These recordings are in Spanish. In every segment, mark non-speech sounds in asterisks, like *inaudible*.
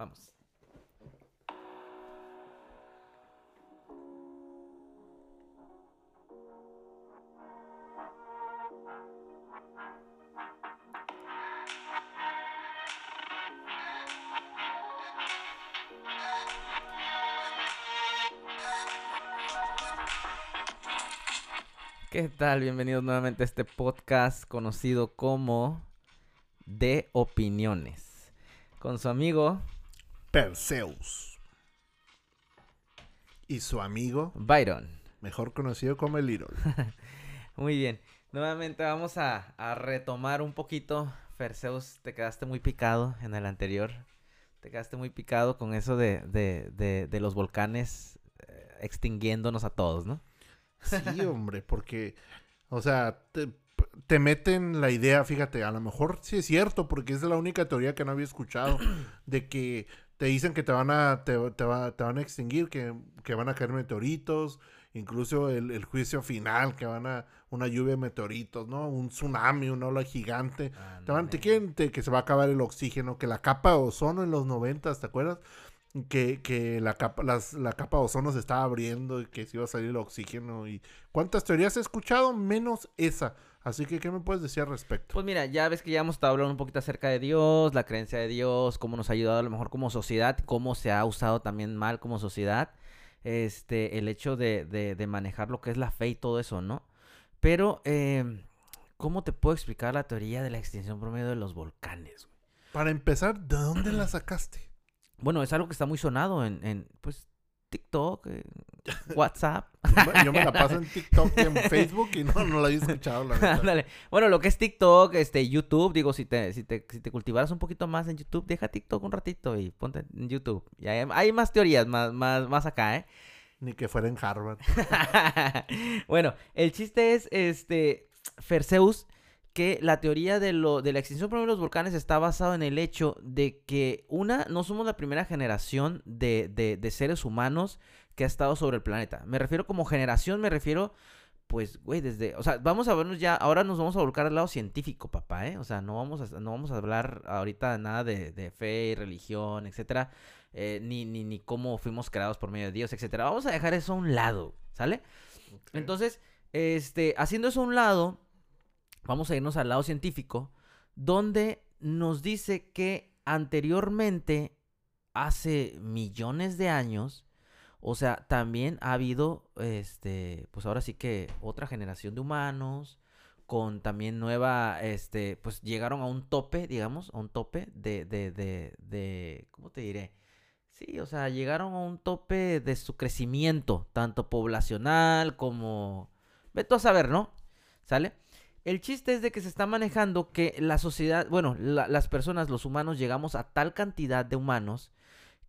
Vamos. ¿Qué tal? Bienvenidos nuevamente a este podcast conocido como De Opiniones. Con su amigo Perseus. Y su amigo, Byron. mejor conocido como el Little. *laughs* Muy bien. Nuevamente vamos a, a retomar un poquito. Perseus, te quedaste muy picado en el anterior. Te quedaste muy picado con eso de, de, de, de los volcanes eh, extinguiéndonos a todos, ¿no? Sí, *laughs* hombre, porque, o sea, te, te meten la idea, fíjate, a lo mejor sí es cierto, porque es la única teoría que no había escuchado, de que te dicen que te van a, te, te va- te van a extinguir, que, que van a caer meteoritos, incluso el, el juicio final, que van a una lluvia de meteoritos, ¿no? Un tsunami, una ola gigante. Te, van, te quieren te- que se va a acabar el oxígeno, que la capa de ozono en los 90, ¿te acuerdas? Que, que la, capa, las- la capa de ozono se estaba abriendo y que se iba a salir el oxígeno. y ¿Cuántas teorías he escuchado? Menos esa. Así que, ¿qué me puedes decir al respecto? Pues mira, ya ves que ya hemos estado hablando un poquito acerca de Dios, la creencia de Dios, cómo nos ha ayudado a lo mejor como sociedad, cómo se ha usado también mal como sociedad, este, el hecho de, de- de manejar lo que es la fe y todo eso, ¿no? Pero, eh, ¿cómo te puedo explicar la teoría de la extinción promedio de los volcanes? güey? Para empezar, ¿de dónde la sacaste? Bueno, es algo que está muy sonado en, en pues, TikTok, eh, *laughs* WhatsApp. Yo me, yo me la paso en *laughs* TikTok y en Facebook y no, no la había escuchado, la. Ándale. Bueno, lo que es TikTok, este, YouTube, digo, si te, si te, si te cultivaras un poquito más en YouTube, deja TikTok un ratito y ponte en YouTube. Y hay, hay más teorías, más, más, más acá, ¿eh? Ni que fuera en Harvard. *laughs* bueno, el chiste es, este, Perseus, que la teoría de, lo, de la extinción promedio de los volcanes está basado en el hecho de que, una, no somos la primera generación de, de, de seres humanos que ha estado sobre el planeta. Me refiero como generación, me refiero, pues, güey, desde, o sea, vamos a vernos ya, ahora nos vamos a volcar al lado científico, papá, ¿eh? O sea, no vamos a, no vamos a hablar ahorita nada de, de fe y religión, etcétera, eh, ni, ni, ni cómo fuimos creados por medio de Dios, etcétera. Vamos a dejar eso a un lado, ¿sale? Entonces, este, haciendo eso a un lado, vamos a irnos al lado científico, donde nos dice que anteriormente, hace millones de años, o sea, también ha habido, este, pues ahora sí que otra generación de humanos, con también nueva, este, pues llegaron a un tope, digamos, a un tope de, de, de, de, ¿cómo te diré? Sí, o sea, llegaron a un tope de su crecimiento, tanto poblacional como... Ve a saber, ¿no? ¿Sale? El chiste es de que se está manejando que la sociedad, bueno, la- las personas, los humanos, llegamos a tal cantidad de humanos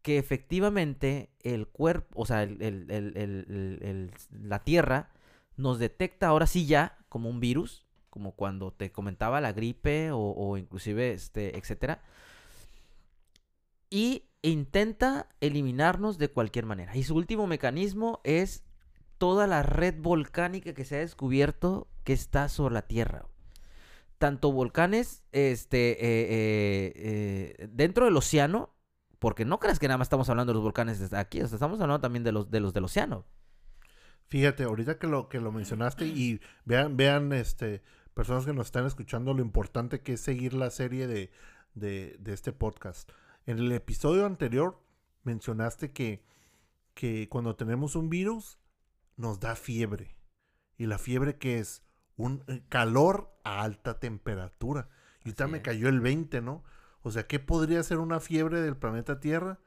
que efectivamente el cuerpo, o sea, el- la Tierra nos detecta ahora sí ya como un virus, como cuando te comentaba la gripe o, o inclusive, este, etcétera, y intenta eliminarnos de cualquier manera. Y su último mecanismo es toda la red volcánica que se ha descubierto que está sobre la Tierra. Tanto volcanes este, eh, eh, eh, dentro del océano, porque no creas que nada más estamos hablando de los volcanes aquí, estamos hablando también de los, de los del océano. Fíjate, ahorita que lo, que lo mencionaste y vean, vean, este, personas que nos están escuchando, lo importante que es seguir la serie de, de, de este podcast. En el episodio anterior mencionaste que, que cuando tenemos un virus nos da fiebre. ¿Y la fiebre que es? Un eh, calor a alta temperatura. Y ahorita me cayó el 20, ¿no? O sea, ¿qué podría ser una fiebre del planeta Tierra?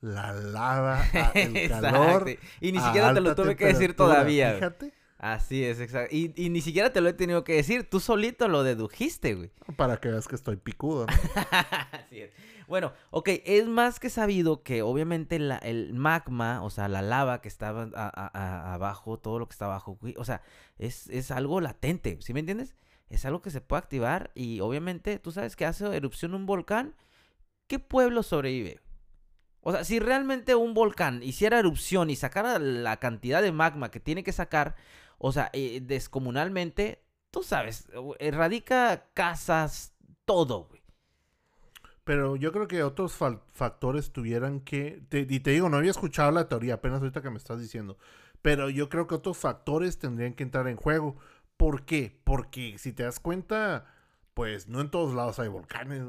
La lava, el *laughs* calor. Y ni siquiera te lo tuve que decir todavía. Fíjate. Así es, exacto. Y, y ni siquiera te lo he tenido que decir, tú solito lo dedujiste, güey. Para que veas que estoy picudo. ¿no? *laughs* Así es. Bueno, ok, es más que sabido que obviamente la- el magma, o sea, la lava que estaba a- a- a- abajo, todo lo que está abajo, güey, o sea, es, es algo latente, ¿sí me entiendes? Es algo que se puede activar y obviamente tú sabes que hace erupción un volcán, ¿qué pueblo sobrevive? O sea, si realmente un volcán hiciera erupción y sacara la cantidad de magma que tiene que sacar, o sea, eh, descomunalmente, tú sabes, erradica casas, todo, güey. Pero yo creo que otros factores tuvieran que... te- y te digo, no había escuchado la teoría, apenas ahorita que me estás diciendo. Pero yo creo que otros factores tendrían que entrar en juego. ¿Por qué? Porque si te das cuenta, pues no en todos lados hay volcanes.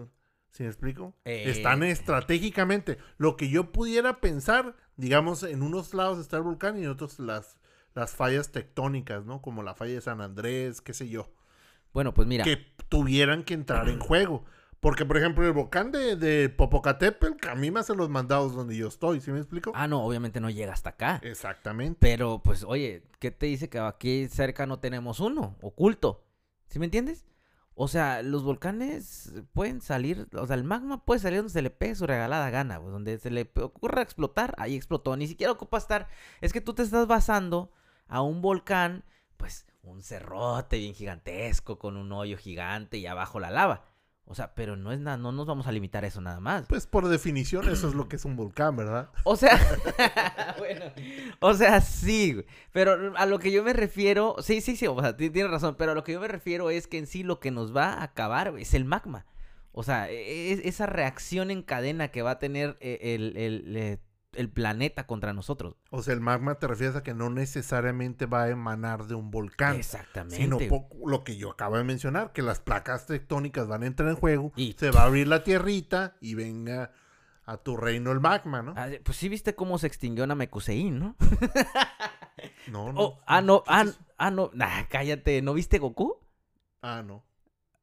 ¿Sí me explico? Eh. Están estratégicamente. Lo que yo pudiera pensar, digamos, en unos lados está el volcán y en otros las, las fallas tectónicas, ¿no? Como la falla de San Andrés, qué sé yo Bueno, pues mira. que tuvieran que entrar en juego. Porque, por ejemplo, el volcán de, de Popocatépetl, a mí me hacen los mandados donde yo estoy, ¿sí me explico? Ah, no, obviamente no llega hasta acá. Exactamente. Pero, pues, oye, ¿qué te dice que aquí cerca no tenemos uno? Oculto. ¿Sí me entiendes? O sea, los volcanes pueden salir, o sea, el magma puede salir donde se le pegue su regalada gana, donde se le ocurra explotar, ahí explotó. Ni siquiera ocupa estar. Es que tú te estás basando a un volcán, pues, un cerrote bien gigantesco, con un hoyo gigante y abajo la lava. O sea, pero no es nada, no nos vamos a limitar a eso nada más. Pues por definición eso es lo que es un volcán, ¿verdad? O sea, *laughs* bueno, o sea, sí. Pero a lo que yo me refiero, sí, sí, sí, o sea, ti- tienes razón, pero a lo que yo me refiero es que en sí lo que nos va a acabar es el magma. O sea, e- e- esa reacción en cadena que va a tener eh, el, el, eh, el planeta contra nosotros. O sea, el magma te refieres a que no necesariamente va a emanar de un volcán. Exactamente. Sino lo que yo acabo de mencionar, que las placas tectónicas van a entrar en juego, Y- se va a abrir la tierrita y venga a tu reino el magma, ¿no? Ah, pues sí viste cómo se extinguió Namekusein, ¿no? *laughs* No, no. Oh, ah, no, ¿qué ah, ah, no, nah, cállate, ¿no viste Goku? Ah, no.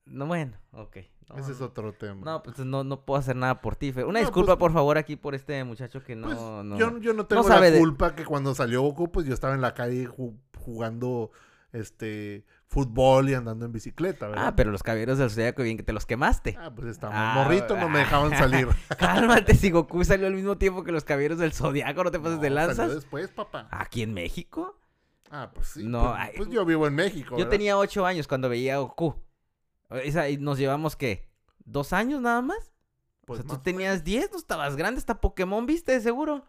No, bueno, ok. No, Ese es otro tema. No, pues no, no puedo hacer nada por ti, Fer. Una No, disculpa, pues- por favor, aquí por este muchacho que no... Pues, no... Yo, yo no tengo sabe la de- culpa que cuando salió Goku, pues yo estaba en la calle ju- jugando este fútbol y andando en bicicleta, ¿verdad? Ah, pero los caballeros del Zodiaco, bien que te los quemaste. Ah, pues estaba Ah, morrito, no me dejaban salir. *laughs* Cálmate, si Goku salió al mismo tiempo que los caballeros del Zodiaco, no te pases No, de salió lanzas. después, papá. ¿Aquí en México? Ah, pues sí. No, pues, ay, pues yo vivo en México. Yo ¿verdad? tenía ocho años cuando veía a Goku. Esa, y nos llevamos, ¿qué? ¿Dos años nada más? Pues o sea, más tú tenías diez, no estabas grande, hasta Pokémon viste, de seguro.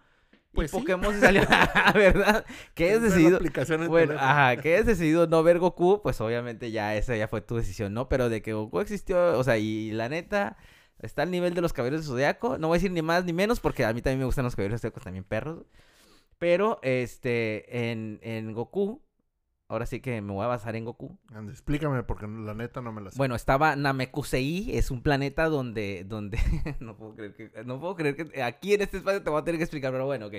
Pues y sí. Pokémon se salió, *laughs* ¿verdad? ¿Qué Esa has es decidido? Bueno, ajá, *laughs* que has decidido no ver Goku, pues obviamente ya esa ya fue tu decisión, ¿no? Pero de que Goku existió, o sea, y la neta, está al nivel de los caballeros del Zodiaco. No voy a decir ni más ni menos, porque a mí también me gustan los caballeros del Zodiaco, también perros. Pero, este, en, en Goku, ahora sí que me voy a basar en Goku. Ande, explícame, porque la neta no me la sé. Bueno, estaba Namekusei, es un planeta donde, donde, *laughs* no puedo creer que, no puedo creer que, aquí en este espacio te voy a tener que explicar, pero bueno, ok.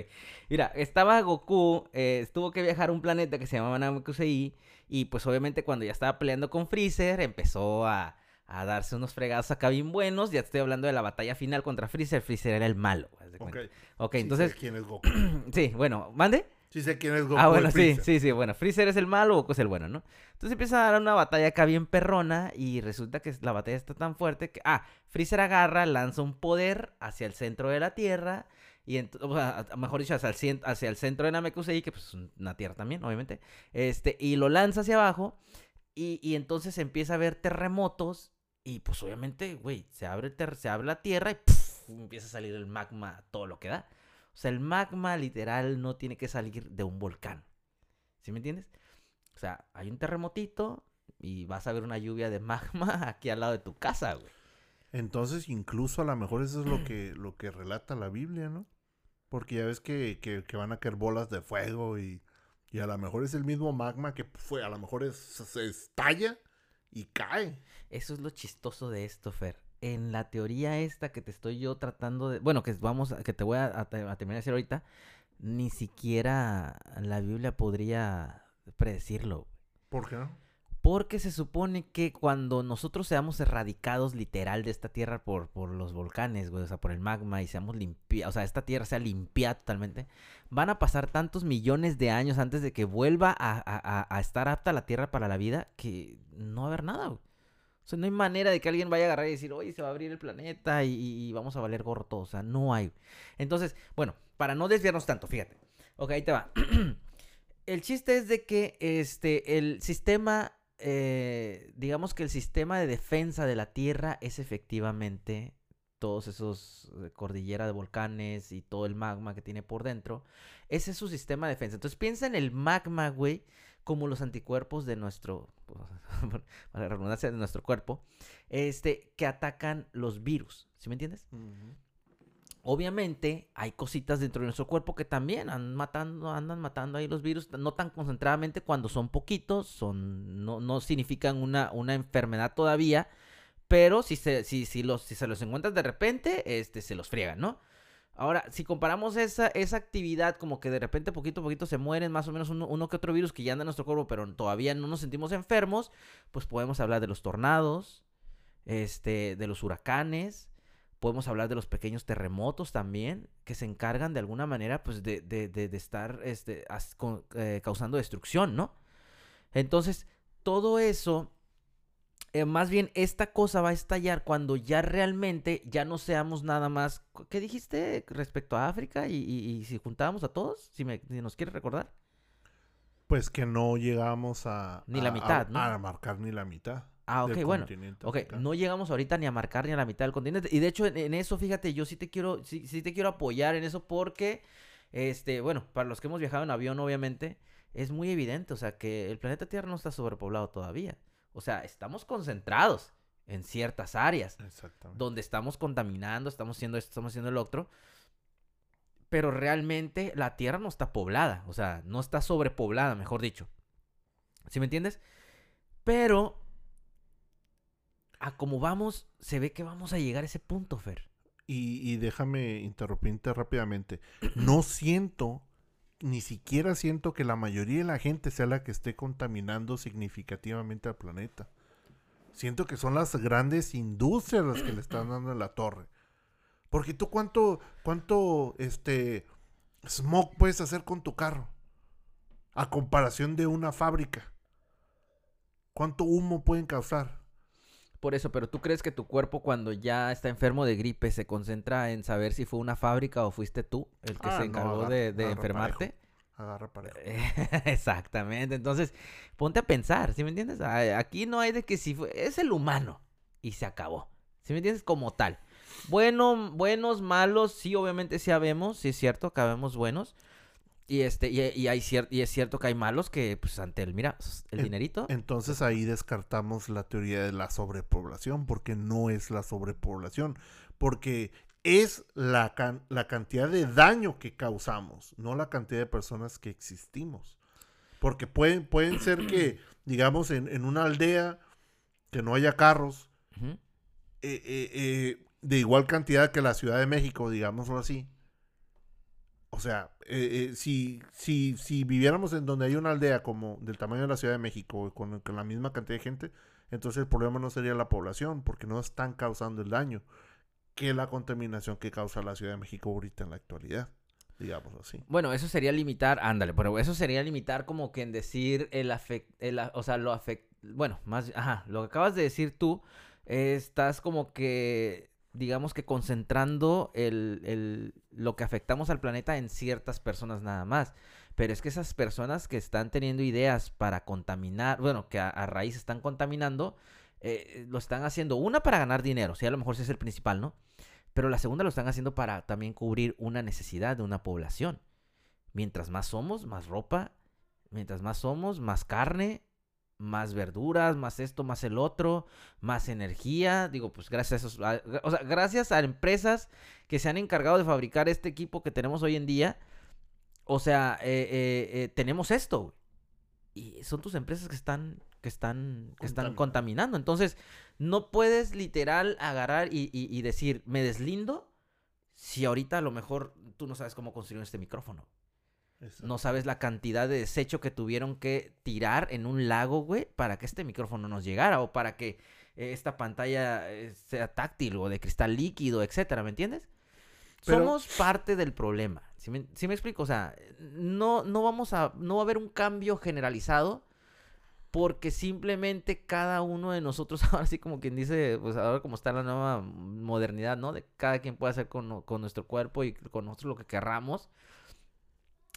Mira, estaba Goku, eh, tuvo que viajar a un planeta que se llamaba Namekusei, y pues obviamente cuando ya estaba peleando con Freezer, empezó a, a darse unos fregados acá bien buenos, ya estoy hablando de la batalla final contra Freezer, Freezer era el malo. ok. Ok, Sí entonces, quién es Goku. *clears throat* sí, bueno, mande. Sí sé quién es Goku. Ah, bueno, sí, sí, sí, bueno, Freezer es el malo, Goku es el bueno, ¿no? Entonces empieza a dar una batalla acá bien perrona y resulta que la batalla está tan fuerte que, ah, Freezer agarra, lanza un poder hacia el centro de la Tierra y, o sea, mejor dicho, hacia el, cien- hacia el centro de Namekusei, que pues es una Tierra también, obviamente, este, y lo lanza hacia abajo y, y entonces empieza a haber terremotos y pues obviamente, güey, se abre, el ter- se abre la Tierra y empieza a salir el magma, todo lo que da. O sea, el magma literal no tiene que salir de un volcán. ¿Sí me entiendes? O sea, hay un terremotito y vas a ver una lluvia de magma *laughs* aquí al lado de tu casa, güey. Entonces, incluso a lo mejor eso es lo que, lo que relata la Biblia, ¿no? Porque ya ves que, que, que van a caer bolas de fuego y, y a lo mejor es el mismo magma que fue, a lo mejor es, se estalla y cae. Eso es lo chistoso de esto, Fer. En la teoría esta que te estoy yo tratando de... Bueno, que vamos, a- que te voy a, a a terminar de decir ahorita, ni siquiera la Biblia podría predecirlo. ¿Por qué no? Porque se supone que cuando nosotros seamos erradicados literal de esta tierra por, por los volcanes, güey, o sea, por el magma y seamos limpiados, o sea, esta tierra sea limpiada totalmente, van a pasar tantos millones de años antes de que vuelva a, a- a- a estar apta la tierra para la vida que no va a haber nada, güey. O sea, no hay manera de que alguien vaya a agarrar y decir, oye, se va a abrir el planeta y, vamos a valer gorro todo. O sea, no hay. Entonces, bueno, para no desviarnos tanto, fíjate. Ok, ahí te va. *clears throat* el chiste es de que este, el sistema, eh, digamos que el sistema de defensa de la Tierra es efectivamente todos esos eh, cordillera de volcanes y todo el magma que tiene por dentro. Ese es su sistema de defensa. Entonces piensa en el magma, güey, como los anticuerpos de nuestro, *laughs* para la redundancia de nuestro cuerpo, este, que atacan los virus, ¿sí me entiendes? Obviamente hay cositas dentro de nuestro cuerpo que también andan matando, andan matando ahí los virus, no tan concentradamente cuando son poquitos, son, no, no significan una, una enfermedad todavía, pero si se, si, si los, si se los encuentran de repente, este, se los friegan, ¿no? Ahora, si comparamos esa, esa actividad, como que de repente poquito a poquito se mueren más o menos uno, que otro virus que ya anda en nuestro cuerpo, pero todavía no nos sentimos enfermos, pues podemos hablar de los tornados, este, de los huracanes, podemos hablar de los pequeños terremotos también, que se encargan de alguna manera, pues, de, de, de, estar este, eh, causando destrucción, ¿no? Entonces, todo eso eh, más bien esta cosa va a estallar cuando ya realmente ya no seamos nada más. ¿Qué dijiste respecto a África y, si juntábamos a todos? Si, me, nos quieres recordar. Pues que no llegamos a... Ni la mitad, ¿no? A marcar ni la mitad. Ah, ok, bueno. Ok, no llegamos ahorita ni a marcar ni a la mitad del continente. Y de hecho, en, eso, fíjate, yo sí te quiero, sí, sí te quiero apoyar en eso porque, este, bueno, para los que hemos viajado en avión, obviamente, es muy evidente, o sea, que el planeta Tierra no está sobrepoblado todavía. O sea, estamos concentrados en ciertas áreas. Donde estamos contaminando, estamos haciendo esto, estamos haciendo el otro. Pero realmente la Tierra no está poblada. O sea, no está sobrepoblada, mejor dicho. ¿Sí me entiendes? Pero a como vamos, se ve que vamos a llegar a ese punto, Fer. Y, y déjame interrumpirte rápidamente. No siento ni siquiera siento que la mayoría de la gente sea la que esté contaminando significativamente al planeta. Siento que son las grandes industrias las que le están dando la torre. Porque tú cuánto, cuánto, este, smog puedes hacer con tu carro. A comparación de una fábrica. ¿Cuánto humo pueden causar? Por eso, pero tú crees que tu cuerpo cuando ya está enfermo de gripe se concentra en saber si fue una fábrica o fuiste tú el que ah, se encargó de, enfermarte. Agarra parejo. *laughs* Exactamente. Entonces, ponte a pensar, ¿sí me entiendes? Aquí no hay de que si fue, es el humano y se acabó. ¿Sí me entiendes? Como tal. Bueno, buenos, malos, sí, obviamente sí sabemos, sí es cierto, cabemos buenos. Y este, y, hay y es cierto que hay malos que, pues, ante el, mira, el dinerito. Entonces ahí descartamos la teoría de la sobrepoblación, porque no es la sobrepoblación, porque es la, la cantidad de daño que causamos, no la cantidad de personas que existimos. Porque pueden, pueden ser que, *clears throat* digamos, en, una aldea que no haya carros, eh, eh, eh, de igual cantidad que la Ciudad de México, digámoslo así, o sea, eh, eh, si, si, si viviéramos en donde hay una aldea como del tamaño de la Ciudad de México, con, la misma cantidad de gente, entonces el problema no sería la población, porque no están causando el daño que la contaminación que causa la Ciudad de México ahorita en la actualidad. Digamos así. Bueno, eso sería limitar, ándale, pero eso sería limitar como que en decir el afect, el, o sea, lo afect, bueno, más, ajá, lo que acabas de decir tú, estás como que digamos que concentrando el, lo que afectamos al planeta en ciertas personas nada más. Pero es que esas personas que están teniendo ideas para contaminar, bueno, que a, raíz están contaminando, eh, lo están haciendo, una para ganar dinero, si a lo mejor ese es el principal, ¿no? Pero la segunda lo están haciendo para también cubrir una necesidad de una población. Mientras más somos, más ropa. Mientras más somos, más carne, más verduras, más esto, más el otro, más energía. Digo, pues gracias a esos, o sea, gracias a empresas que se han encargado de fabricar este equipo que tenemos hoy en día. O sea, eh, eh, eh, tenemos esto. Y son tus empresas que están, que están, que están contaminando. Entonces, no puedes literal agarrar y, y decir, me deslindo si ahorita a lo mejor tú no sabes cómo construir este micrófono. No sabes la cantidad de desecho que tuvieron que tirar en un lago, güey, para que este micrófono nos llegara o para que eh, esta pantalla eh, sea táctil o de cristal líquido, etcétera, ¿me entiendes? Somos parte del problema. ¿Sí me, explico? O sea, no, no vamos a. No va a haber un cambio generalizado. Porque simplemente cada uno de nosotros, *laughs* ahora sí como quien dice, pues ahora como está la nueva modernidad, ¿no? De cada quien puede hacer con, con nuestro cuerpo y con nosotros lo que querramos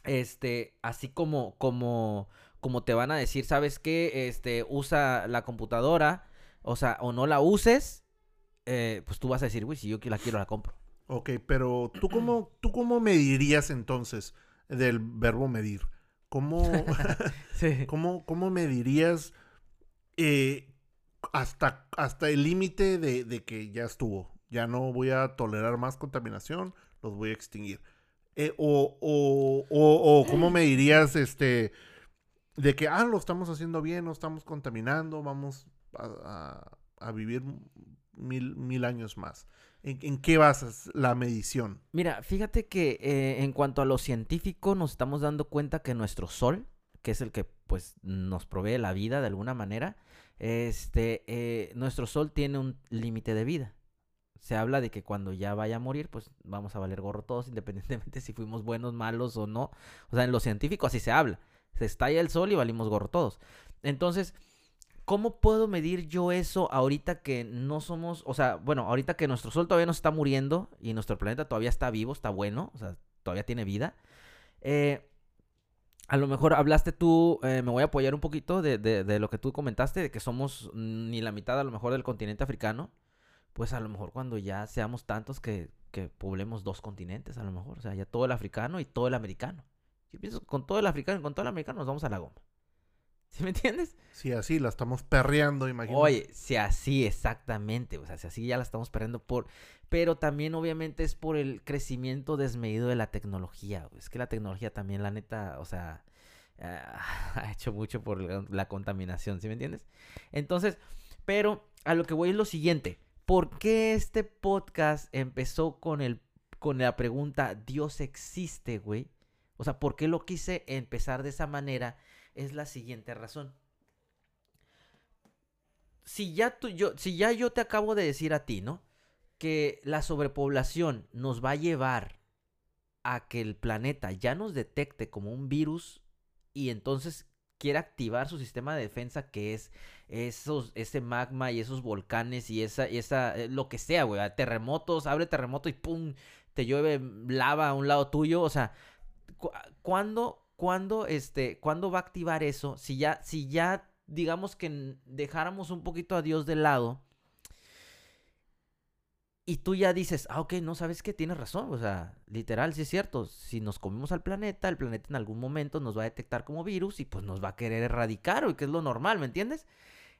este, así como, como, como te van a decir, ¿sabes qué? Este, usa la computadora, o sea, o no la uses, eh, pues tú vas a decir, güey, si yo la quiero, la compro. Ok, pero ¿tú cómo, ¿tú cómo medirías entonces del verbo medir? ¿cómo, *laughs* *laughs* Sí. cómo, cómo me dirías eh, hasta, hasta el límite de, de que ya estuvo? Ya no voy a tolerar más contaminación, los voy a extinguir. Eh, o, o, o, cómo me dirías este de que ah lo estamos haciendo bien, no estamos contaminando, vamos a, a- a vivir mil, mil años más. ¿En, en qué basas la medición? Mira, fíjate que eh, en cuanto a lo científico nos estamos dando cuenta que nuestro sol, que es el que pues nos provee la vida de alguna manera, este, eh, nuestro sol tiene un límite de vida. Se habla de que cuando ya vaya a morir, pues vamos a valer gorro todos, *laughs* independientemente si fuimos buenos, malos o no. O sea, en lo científico así se habla. Se estalla el sol y valimos gorro todos. Entonces, ¿cómo puedo medir yo eso ahorita que no somos, o sea, bueno, ahorita que nuestro sol todavía no está muriendo y nuestro planeta todavía está vivo, está bueno, o sea, todavía tiene vida? Eh, a lo mejor hablaste tú, eh, me voy a apoyar un poquito de, de- de lo que tú comentaste, de que somos ni la mitad a lo mejor del continente africano. Pues a lo mejor cuando ya seamos tantos que, que poblemos dos continentes, a lo mejor. O sea, ya todo el africano y todo el americano. Yo pienso que con todo el africano y con todo el americano nos vamos a la goma. *laughs* ¿Sí me entiendes? Si así la estamos perreando, imagínate. Oye, si así exactamente, o sea, si así ya la estamos perdiendo por... Pero también obviamente es por el crecimiento desmedido de la tecnología. Es que la tecnología también, la neta, o sea, ah, *laughs* ha hecho mucho por la, la contaminación, ¿sí me entiendes? Entonces, pero a lo que voy es lo siguiente. ¿Por qué este podcast empezó con, el, con la pregunta, ¿Dios existe, güey? O sea, ¿por qué lo quise empezar de esa manera? Es la siguiente razón si ya tú, yo, si ya yo te acabo de decir a ti, ¿no? Que la sobrepoblación nos va a llevar a que el planeta ya nos detecte como un virus y entonces quiera activar su sistema de defensa que es esos, ese magma y esos volcanes y esa, y esa, eh, lo que sea, güey, terremotos, abre terremoto y pum, te llueve lava a un lado tuyo, o sea, cu- ¿cuándo, este, cuándo va a activar eso? Si ya, si ya, digamos que dejáramos un poquito a Dios de lado y tú ya dices, ah, ok, no, ¿sabes qué? Tienes razón, o sea, literal, sí es cierto, si nos comemos al planeta, el planeta en algún momento nos va a detectar como virus y pues nos va a querer erradicar, güey, que es lo normal, ¿me entiendes?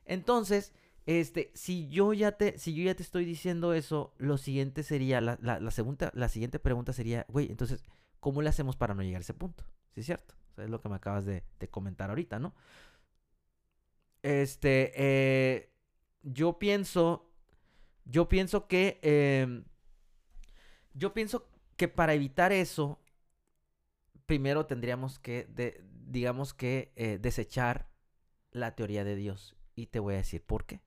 Entonces, este, si yo ya te, si yo ya te estoy diciendo eso, lo siguiente sería, la, la, segunda, la siguiente pregunta sería, güey, entonces, ¿cómo le hacemos para no llegar a ese punto? Sí es cierto, o es lo que me acabas de, de comentar ahorita, ¿no? Este, eh, yo pienso, yo pienso que, em, yo pienso que para evitar eso, primero tendríamos que, de- digamos que, eh, desechar la teoría de Dios. Y te voy a decir por qué.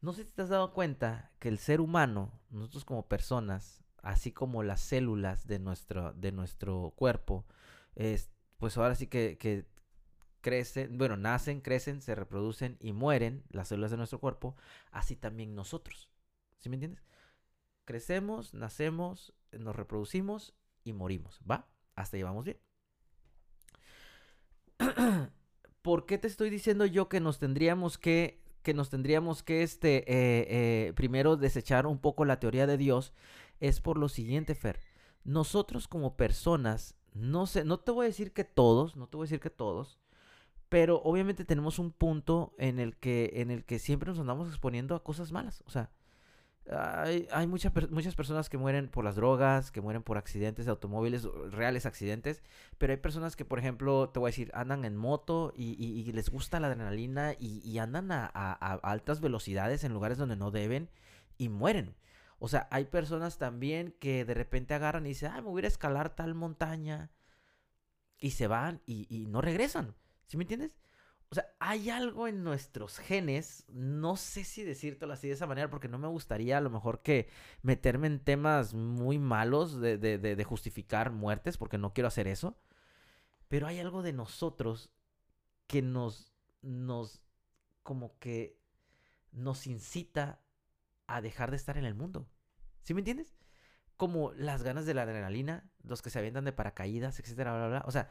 No sé si te has dado cuenta que el ser humano, nosotros como personas, así como las células de nuestro, de nuestro cuerpo, es, pues ahora sí que, que crecen, bueno, nacen, crecen, se reproducen y mueren las células de nuestro cuerpo, así también nosotros. ¿Sí me entiendes? Crecemos, nacemos, nos reproducimos y morimos, ¿va? Hasta ahí vamos bien. *clears throat* ¿Por qué te estoy diciendo yo que nos tendríamos que, que nos tendríamos que, este, eh, eh, primero desechar un poco la teoría de Dios? Es por lo siguiente, Fer. Nosotros como personas, no sé, no te voy a decir que todos, no te voy a decir que todos, pero obviamente tenemos un punto en el que, en el que siempre nos andamos exponiendo a cosas malas. O sea, hay, hay mucha muchas personas que mueren por las drogas, que mueren por accidentes de automóviles, reales accidentes, pero hay personas que, por ejemplo, te voy a decir, andan en moto y, les gusta la adrenalina y, andan a, altas velocidades en lugares donde no deben y mueren. O sea, hay personas también que de repente agarran y dicen, ah, me voy a escalar tal montaña y se van y no regresan. ¿Sí me entiendes? O sea, hay algo en nuestros genes, no sé si decírtelo así de esa manera, porque no me gustaría a lo mejor que meterme en temas muy malos de, de- de- de justificar muertes, porque no quiero hacer eso. Pero hay algo de nosotros que nos, nos, como que nos incita a dejar de estar en el mundo. ¿Sí me entiendes? Como las ganas de la adrenalina, los que se avientan de paracaídas, etcétera, bla, bla, bla. O sea,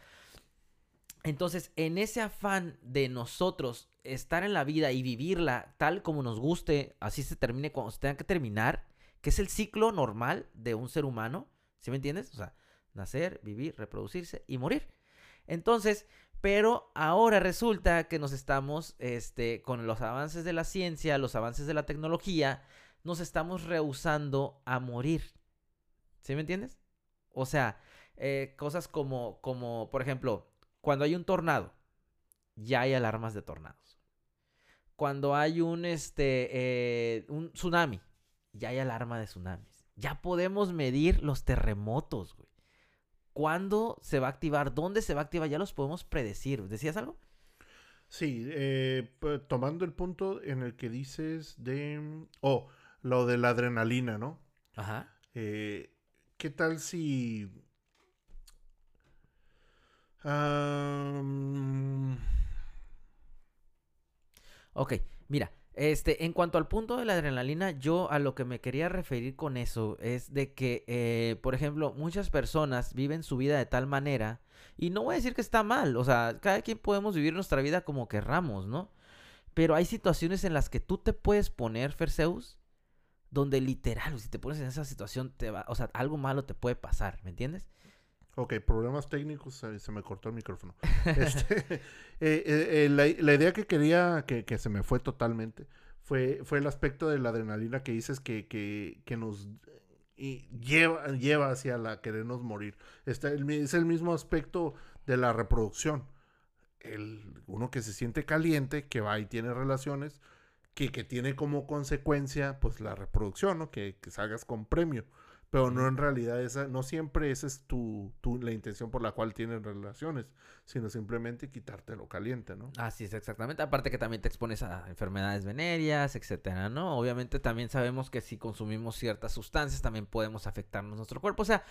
entonces, en ese afán de nosotros estar en la vida y vivirla tal como nos guste, así se termine cuando se tenga que terminar, que es el ciclo normal de un ser humano, ¿sí me entiendes? O sea, nacer, vivir, reproducirse y morir. Entonces, pero ahora resulta que nos estamos, este, con los avances de la ciencia, los avances de la tecnología, nos estamos rehusando a morir. ¿Sí me entiendes? O sea, eh, cosas como, como, por ejemplo, cuando hay un tornado, ya hay alarmas de tornados. Cuando hay un, este, eh, un tsunami, ya hay alarma de tsunamis. Ya podemos medir los terremotos, güey. ¿Cuándo se va a activar? ¿Dónde se va a activar? Ya los podemos predecir. ¿Decías algo? Sí, eh, tomando el punto en el que dices de... Oh, lo de la adrenalina, ¿no? Ajá. Eh, ¿Qué tal si... Ok, mira, este, en cuanto al punto de la adrenalina, yo a lo que me quería referir con eso es de que, eh, por ejemplo, muchas personas viven su vida de tal manera, y no voy a decir que está mal, o sea, cada quien podemos vivir nuestra vida como querramos, ¿no? Pero hay situaciones en las que tú te puedes poner, Ferseus, donde literal, si te pones en esa situación, te va, o sea, algo malo te puede pasar, ¿me entiendes? Ok, problemas técnicos, se, me cortó el micrófono. *laughs* Este, eh, eh, eh, la, idea que quería, que, se me fue totalmente, fue, fue el aspecto de la adrenalina que dices que, que, nos lleva, lleva hacia la querernos morir. Este, es el mismo aspecto de la reproducción. El, uno que se siente caliente, que va y tiene relaciones, que, que tiene como consecuencia pues la reproducción, ¿no? Que, que salgas con premio. Pero no en realidad esa, no siempre esa es tu, tu, la intención por la cual tienes relaciones, sino simplemente quitarte lo caliente, ¿no? Así es, exactamente. Aparte que también te expones a enfermedades venéreas, etcétera, ¿no? Obviamente también sabemos que si consumimos ciertas sustancias también podemos afectarnos nuestro cuerpo. O sea,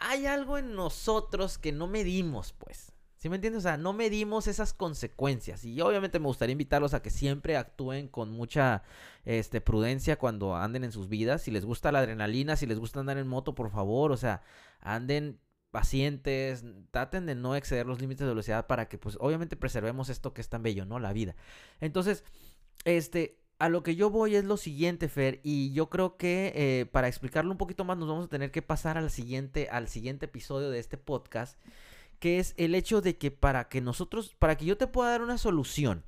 hay algo en nosotros que no medimos, pues. ¿Sí me entiendes? O sea, no medimos esas consecuencias. Y obviamente me gustaría invitarlos a que siempre actúen con mucha este, prudencia cuando anden en sus vidas. Si les gusta la adrenalina, si les gusta andar en moto, por favor, o sea, anden pacientes, traten de no exceder los límites de velocidad para que, pues, obviamente preservemos esto que es tan bello, ¿no? La vida. Entonces, este, a lo que yo voy es lo siguiente, Fer, y yo creo que eh, para explicarlo un poquito más nos vamos a tener que pasar al siguiente, al siguiente episodio de este podcast que es el hecho de que para que nosotros, para que yo te pueda dar una solución,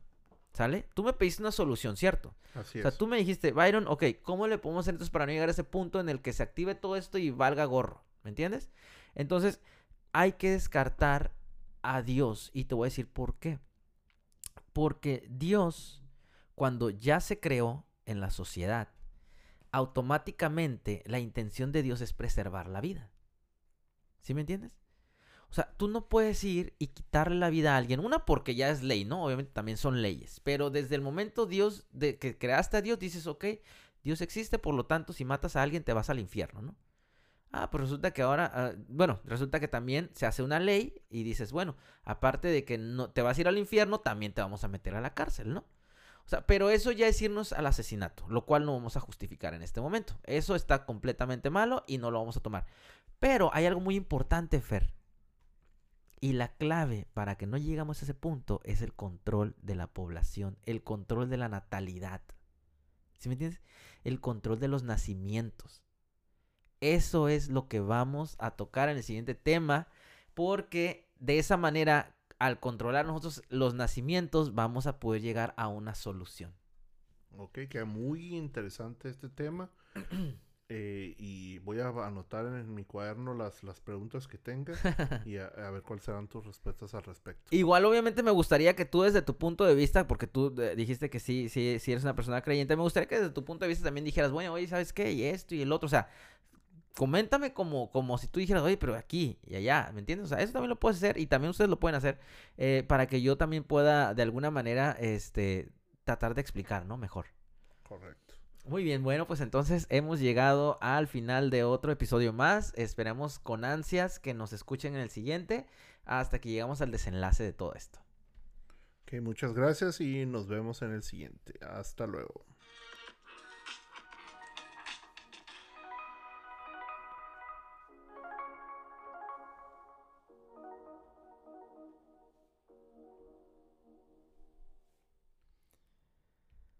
¿sale? Tú me pediste una solución, ¿cierto? Así es. O sea, tú me dijiste, Byron, ok, ¿cómo le podemos hacer entonces para no llegar a ese punto en el que se active todo esto y valga gorro? ¿Me entiendes? Entonces, hay que descartar a Dios y te voy a decir por qué. Porque Dios, cuando ya se creó en la sociedad, automáticamente la intención de Dios es preservar la vida. ¿Sí me entiendes? O sea, tú no puedes ir y quitarle la vida a alguien. Una porque ya es ley, ¿no? Obviamente también son leyes. Pero desde el momento Dios, de que creaste a Dios, dices, ok, Dios existe, por lo tanto, si matas a alguien te vas al infierno, ¿no? Ah, pues resulta que ahora, ah, bueno, resulta que también se hace una ley y dices, bueno, aparte de que no te vas a ir al infierno, también te vamos a meter a la cárcel, ¿no? O sea, pero eso ya es irnos al asesinato, lo cual no vamos a justificar en este momento. Eso está completamente malo y no lo vamos a tomar. Pero hay algo muy importante, Fer. Y la clave para que no lleguemos a ese punto es el control de la población, el control de la natalidad. ¿Sí me entiendes? El control de los nacimientos. Eso es lo que vamos a tocar en el siguiente tema, porque de esa manera, al controlar nosotros los nacimientos, vamos a poder llegar a una solución. Ok, queda muy interesante este tema. *clears throat* Eh, y voy a anotar en mi cuaderno las, las preguntas que tenga *laughs* y a, ver cuáles serán tus respuestas al respecto. Igual, obviamente, me gustaría que tú, desde tu punto de vista, porque tú eh, dijiste que sí, sí, sí eres una persona creyente, me gustaría que desde tu punto de vista también dijeras, bueno, oye, ¿sabes qué? Y esto y el otro, o sea, coméntame como, como si tú dijeras, oye, pero aquí y allá, ¿me entiendes? O sea, eso también lo puedes hacer y también ustedes lo pueden hacer eh, para que yo también pueda, de alguna manera, este, tratar de explicar, ¿no? Mejor. Correcto. Muy bien, bueno, pues entonces hemos llegado al final de otro episodio más. Esperamos con ansias que nos escuchen en el siguiente hasta que llegamos al desenlace de todo esto. Ok, muchas gracias y nos vemos en el siguiente. Hasta luego.